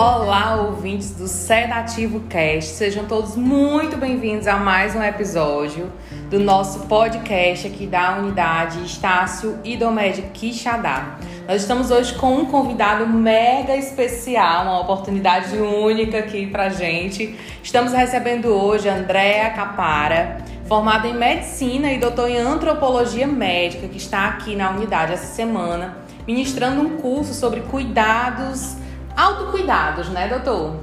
Olá, ouvintes do Sedativo Cast. Sejam todos muito bem-vindos a mais um episódio do nosso podcast aqui da unidade Estácio Idomed Quixadá. Nós estamos hoje com um convidado mega especial, uma oportunidade única aqui pra gente. Estamos recebendo hoje Andréa Capara, formada em medicina e doutor em antropologia médica, que está aqui na unidade essa semana, ministrando um curso sobre cuidados autocuidados, né, doutor?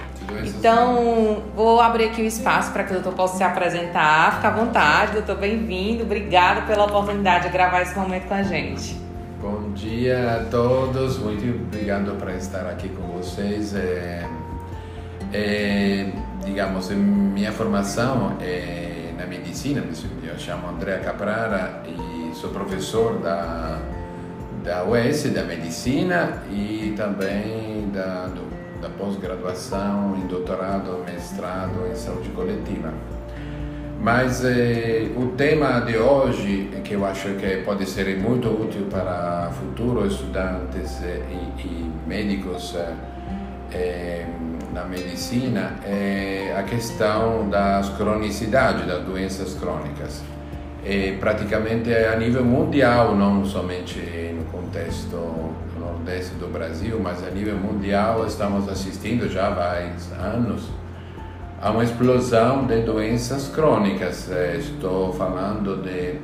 Então, vou abrir aqui o espaço para que o doutor possa se apresentar. Fica à vontade, doutor, bem-vindo. Obrigada pela oportunidade de gravar esse momento com a gente. Bom dia a todos, muito obrigado por estar aqui com vocês. É, é, digamos, minha formação é na medicina, eu chamo Andrea Caprara e sou professor da da UES, da medicina e também da, da pós-graduação em doutorado, mestrado em saúde coletiva. Mas eh, o tema de hoje, que eu acho que pode ser muito útil para futuros estudantes eh, e, e, médicos eh, na medicina, é a questão das cronicidades, das doenças crônicas. E praticamente a nível mundial, não somente contexto nordeste do Brasil, mas a nível mundial estamos assistindo já há vários anos a uma explosão de doenças crônicas. É, estou falando de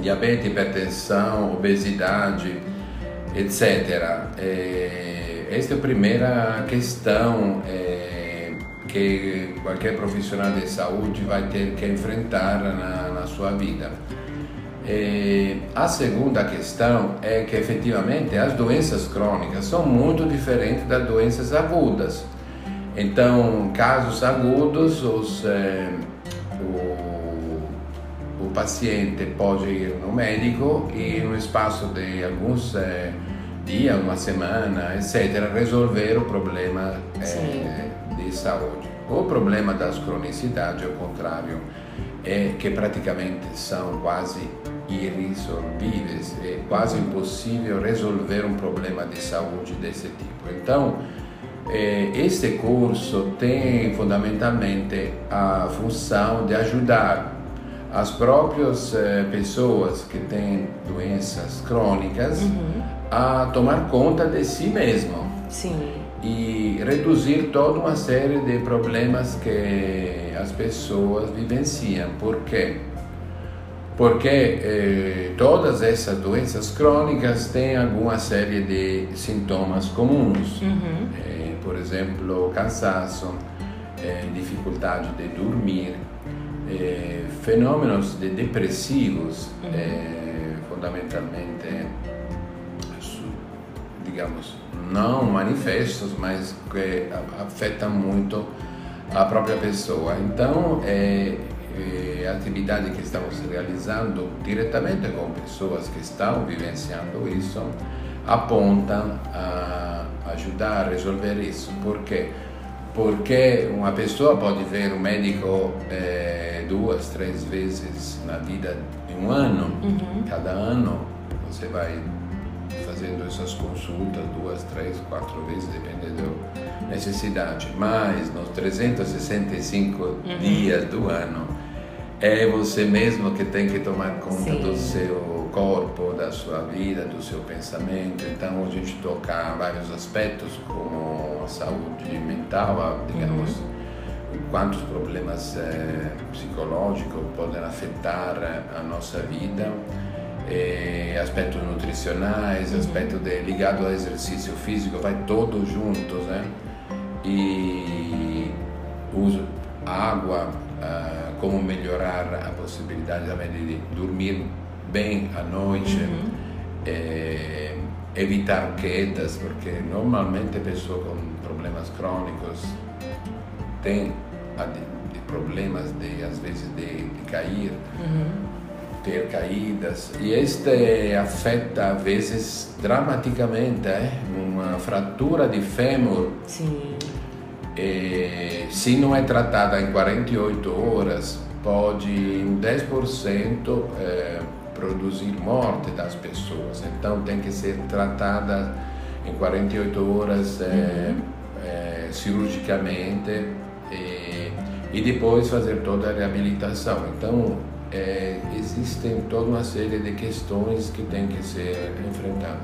diabetes, hipertensão, obesidade, etc. É, esta é a primeira questão é, que qualquer profissional de saúde vai ter que enfrentar na, na sua vida. E a segunda questão é que efetivamente as doenças crônicas são muito diferentes das doenças agudas. Então, casos agudos, os, eh, o, o, paciente pode ir no médico e no espaço de alguns eh, dias, uma semana, etc., resolver o problema eh, de saúde. O problema das cronicidades, ao contrário, é que praticamente são quase irresolvíveis, é quase impossível resolver um problema de saúde desse tipo. Então, é, este curso tem fundamentalmente a função de ajudar as próprias é, pessoas que têm doenças crônicas uhum. a tomar conta de si mesmo. Sim. E reduzir toda uma série de problemas que as pessoas vivenciam. Por quê? porque eh, todas essas doenças crônicas têm alguma série de sintomas comuns, uhum. eh, por exemplo, cansaço, eh, dificuldade de dormir, eh, fenômenos de depressivos, uhum. Eh, fundamentalmente, digamos, não manifestos, mas que afetam muito a própria pessoa. Então, é eh, atividade que estamos realizando diretamente com pessoas que estão vivenciando isso apontam a ajudar a resolver isso. Por quê? Porque uma pessoa pode ver um médico eh, duas, três vezes na vida em um ano. Uhum. Cada ano você vai fazendo essas consultas duas, três, quatro vezes, depende da necessidade. Mas nos 365 uhum. dias do ano, é você mesmo que tem que tomar conta Sim. do seu corpo, da sua vida, do seu pensamento. Então a gente toca vários aspectos, como a saúde mental, digamos, uhum. quantos problemas é, psicológicos podem afetar a nossa vida. É, aspectos nutricionais, uhum. aspecto de, ligado ao exercício físico, vai todos juntos, né? E uso água, uh, como melhorar a possibilidade também de dormir bem à noite, uhum. é, evitar quedas, porque normalmente a pessoa com problemas crônicos tem problemas de às vezes de, de cair, uhum. Ter caídas e este afeta às vezes dramaticamente, é? uma fratura de fêmur. Sim e, se não é tratada em 48 horas, pode em 10% é, produzir morte das pessoas. Então tem que ser tratada em 48 horas é, uhum. é, cirurgicamente e, e, depois fazer toda a reabilitação. Então, é, existem toda uma série de questões que tem que ser enfrentadas.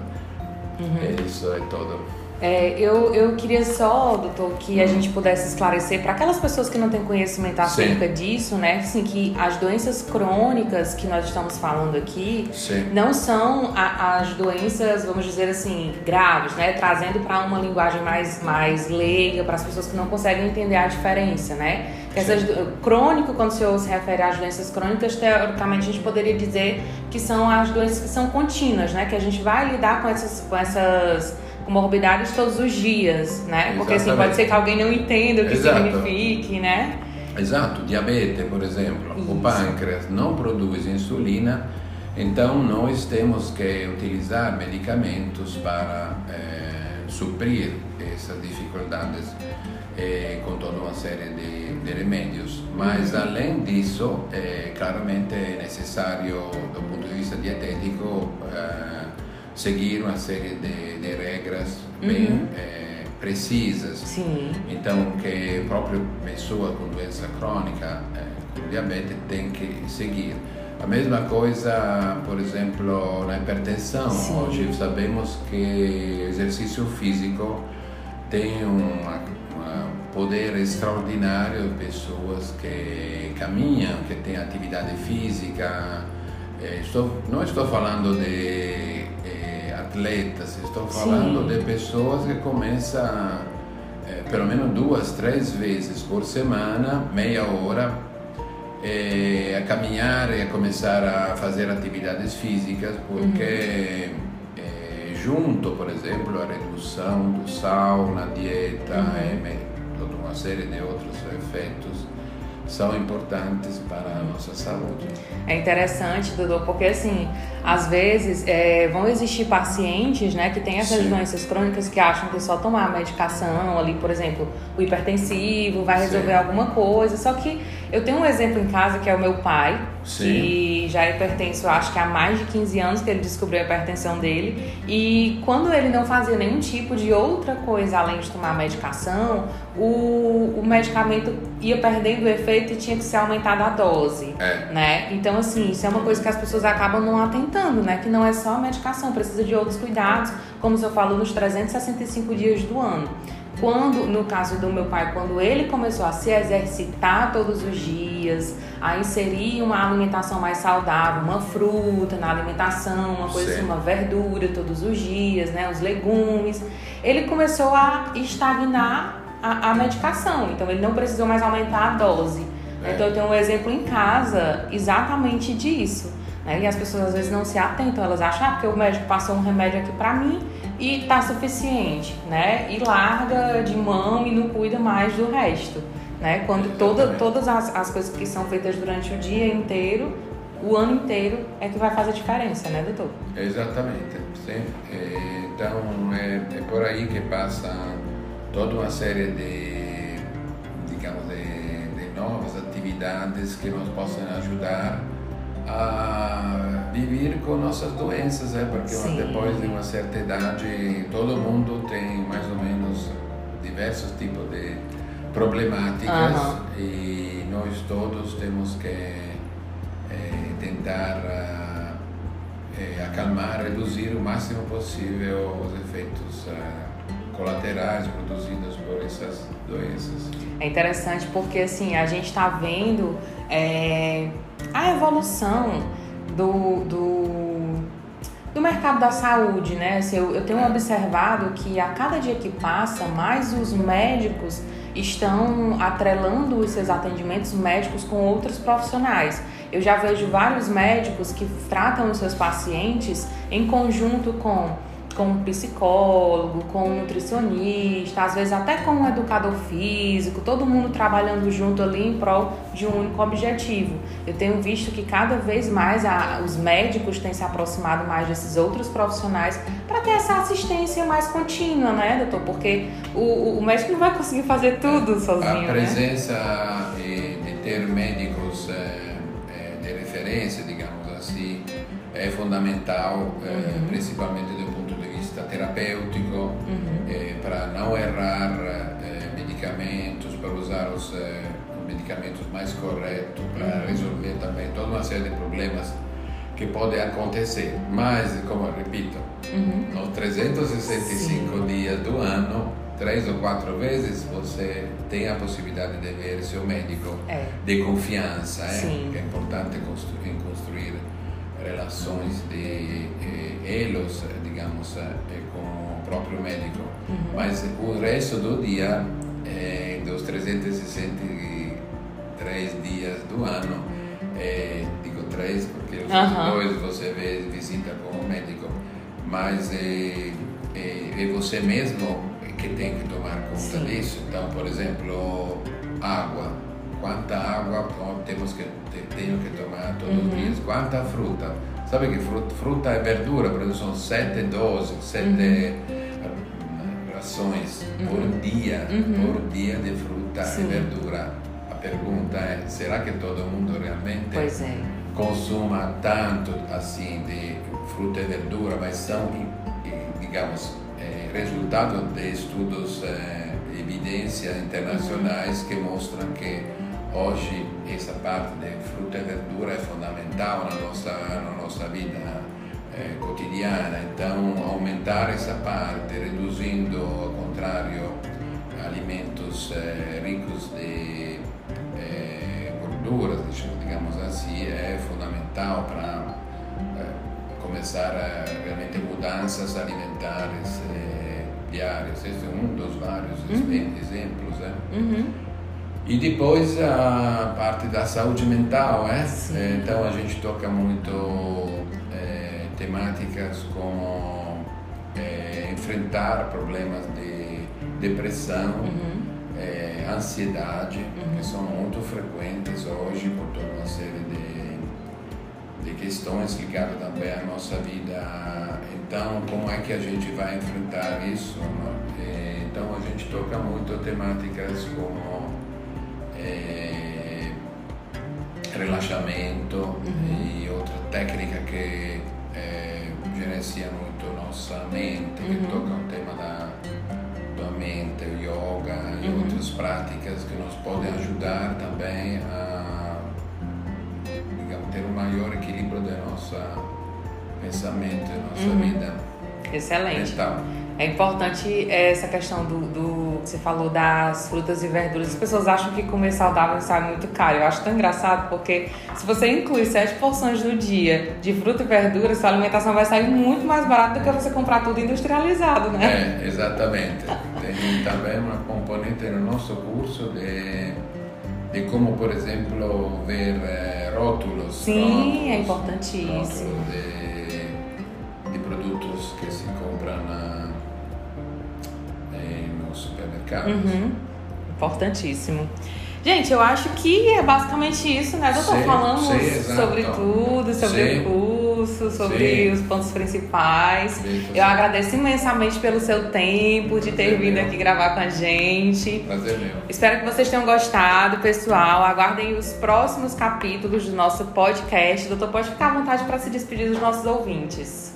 Uhum. É, isso é todo. É, eu, eu queria só, doutor, que a gente pudesse esclarecer para aquelas pessoas que não têm conhecimento acerca Sim. disso, né? Assim, que as doenças crônicas que nós estamos falando aqui Sim. não são a, as doenças, vamos dizer assim, graves, né? Trazendo para uma linguagem mais, mais leiga, para as pessoas que não conseguem entender a diferença, né? Essas, crônico, quando o senhor se refere às doenças crônicas, teoricamente a gente poderia dizer que são as doenças que são contínuas, né? Que a gente vai lidar com essas, com essas comorbidades todos os dias, né? Porque assim, pode ser que alguém não entenda o que Exato. signifique, né? Exato, diabetes, por exemplo, Isso. o pâncreas não produz insulina, então nós temos que utilizar medicamentos para é, suprir essas dificuldades é, com toda uma série de, de remédios. Mas uhum. além disso, é, claramente é necessário, do ponto de vista dietético, seguir uma série de, de regras bem uhum. é, precisas. Sim. Então, que a própria pessoa com doença crônica, é, com diabetes, tem que seguir. A mesma coisa, por exemplo, na hipertensão. Sim. Hoje sabemos que o exercício físico tem um poder extraordinário de pessoas que caminham, que têm atividade física. É, estou, não estou falando de atletas, estou falando Sim. de pessoas que começam é, pelo menos duas, três vezes por semana, meia hora, é, a caminhar e a começar a fazer atividades físicas, porque uhum. é, junto, por exemplo, a redução do sal na dieta, uhum. toda uma série de outros efeitos são importantes para a nossa saúde. É interessante, Dudu, porque assim, às vezes é, vão existir pacientes né, que têm essas Sim. doenças crônicas que acham que só tomar medicação ali, por exemplo, o hipertensivo vai resolver Sim. alguma coisa, só que eu tenho um exemplo em casa que é o meu pai, Sim. que já é hipertenso, acho que há mais de 15 anos que ele descobriu a hipertensão dele. E quando ele não fazia nenhum tipo de outra coisa além de tomar medicação, o, o medicamento ia perdendo o efeito e tinha que ser aumentada a dose. É. Né? Então, assim, isso é uma coisa que as pessoas acabam não atentando, né? Que não é só a medicação, precisa de outros cuidados, como eu falo, nos 365 dias do ano quando, no caso do meu pai, quando ele começou a se exercitar todos os dias, a inserir uma alimentação mais saudável, uma fruta na alimentação, uma coisa assim, uma verdura todos os dias, né, os legumes, ele começou a estagnar a, a medicação. Então ele não precisou mais aumentar a dose. É. Então eu tenho um exemplo em casa exatamente disso. Né? E as pessoas às vezes não se atentam, elas acham, ah, porque o médico passou um remédio aqui para mim, e tá suficiente, né? E larga de mão e não cuida mais do resto, né? Quando toda, todas as, as coisas que são feitas durante o dia inteiro, o ano inteiro é que vai fazer a diferença, né, doutor? Exatamente. Sim. É, então é, é por aí que passa toda uma série de, digamos, de, de novas atividades que nos possam ajudar a viver com nossas doenças, é porque Sim. depois de uma certa idade todo mundo tem mais ou menos diversos tipos de problemáticas uhum. e nós todos temos que é, tentar é, acalmar, reduzir o máximo possível os efeitos colaterais produzidos por essas doenças. É interessante porque assim a gente está vendo é, a evolução do, do, do mercado da saúde, né? Assim, eu, eu tenho observado que a cada dia que passa, mais os médicos estão atrelando os seus atendimentos médicos com outros profissionais. Eu já vejo vários médicos que tratam os seus pacientes em conjunto com com um psicólogo, com um nutricionista, às vezes até com um educador físico, todo mundo trabalhando junto ali em prol de um único objetivo. Eu tenho visto que cada vez mais a, os médicos têm se aproximado mais desses outros profissionais para ter essa assistência mais contínua, né, doutor? Porque o, o médico não vai conseguir fazer tudo sozinho. A né? presença né? de ter médicos é, de referência, digamos assim, é fundamental, uhum. principalmente do ponto vista terapêutico, uhum. eh, para não errar eh, os eh, medicamentos mais corretos para uhum. resolver também toda uma série de problemas que podem acontecer. Mas, como eu repito, uhum. nos 365 Sim. dias do ano, três ou quatro vezes você tem a possibilidade de ver seu médico é. de confiança, é? que é importante construir, construir relações de eh, elos, digamos, eh, com o próprio médico. Uhum. Mas o resto do dia, eh, dos 363 dias do ano, eh, digo três porque os uhum. dois você vê, visita com o médico, mas é, é, é você mesmo que tem que tomar conta Sim. disso. Então, por exemplo, água. Quanta água temos que tenho que tomar todos uhum. os dias? Quanta fruta? Sabe que fruta, fruta e verdura, por exemplo, são sete doses, sete uhum. rações uhum. por dia, por dia de fruta Sim. e verdura. A pergunta é: será que todo mundo realmente é. consuma tanto assim de fruta e verdura? Mas são, digamos, resultado de estudos, eh, evidências internacionais que mostram que hoje essa parte de fruta e verdura é fundamental na nossa, na nossa vida eh, cotidiana. Então, aumentar essa parte, reduzindo, ao contrário, alimentos eh, ricos de eh, gorduras, digamos assim, é fundamental para eh, começar realmente mudanças alimentares eh, diárias. Esse é um dos vários uhum. exemplos. Né? Uhum. E depois a parte da saúde mental, é? é então a gente toca muito é, temáticas como é, enfrentar problemas de depressão, uhum. é, ansiedade, uhum. que são muito frequentes hoje por toda uma série de, de questões ligadas também à nossa vida então, como é que a gente vai enfrentar isso? Né? Então, a gente toca muito temáticas como relaxamento uhum. e outra técnica que é, gerencia muito nossa mente, que toca o tema da, da mente, yoga e outras práticas que nos podem ajudar também a digamos, ter um maior equilíbrio da nossa pensamento, nossa uhum. vida. Excelente. Mental. É importante essa questão do, do você falou das frutas e verduras. As pessoas acham que comer saudável sai muito caro. Eu acho tão engraçado porque se você inclui sete porções no dia de fruta e verdura, sua alimentação vai sair muito mais barata do que você comprar tudo industrializado, né? É, exatamente. Tem também uma componente no nosso curso de, de como, por exemplo, ver é, rótulos. Sim, rótulos, é importantíssimo. Rótulos de supermercado. Uhum. Importantíssimo. Gente, eu acho que é basicamente isso, né, doutor? Sim, Falamos sim, sobre tudo, sobre sim. o curso, sobre os pontos principais. Eu agradeço imensamente pelo seu tempo, de ter vindo aqui gravar com a gente. Prazer meu. Espero que vocês tenham gostado, pessoal. Aguardem os próximos capítulos do nosso podcast. Doutor, pode ficar à vontade para se despedir dos nossos ouvintes.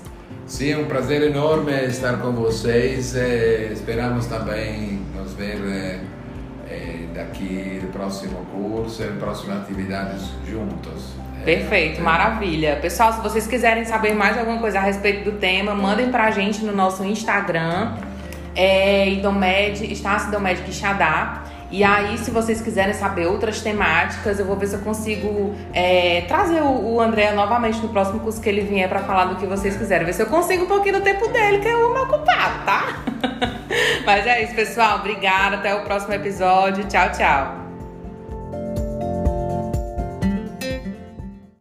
Sim, é um prazer enorme estar com vocês. É, esperamos também ver é, é, daqui no próximo curso, em próximas atividades juntos. Perfeito, maravilha. Pessoal, se vocês quiserem saber mais alguma coisa a respeito do tema, mandem pra gente no nosso Instagram, é, Idomed, Estácio Idomed Quixadá. E aí, se vocês quiserem saber outras temáticas, eu vou ver se eu consigo é, trazer o, o, André novamente no próximo curso que ele vier para falar do que vocês quiserem. Ver se eu consigo um pouquinho do tempo dele, que eu vou me ocupar, tá? Mas é isso, pessoal. Obrigada. Até o próximo episódio. Tchau, tchau.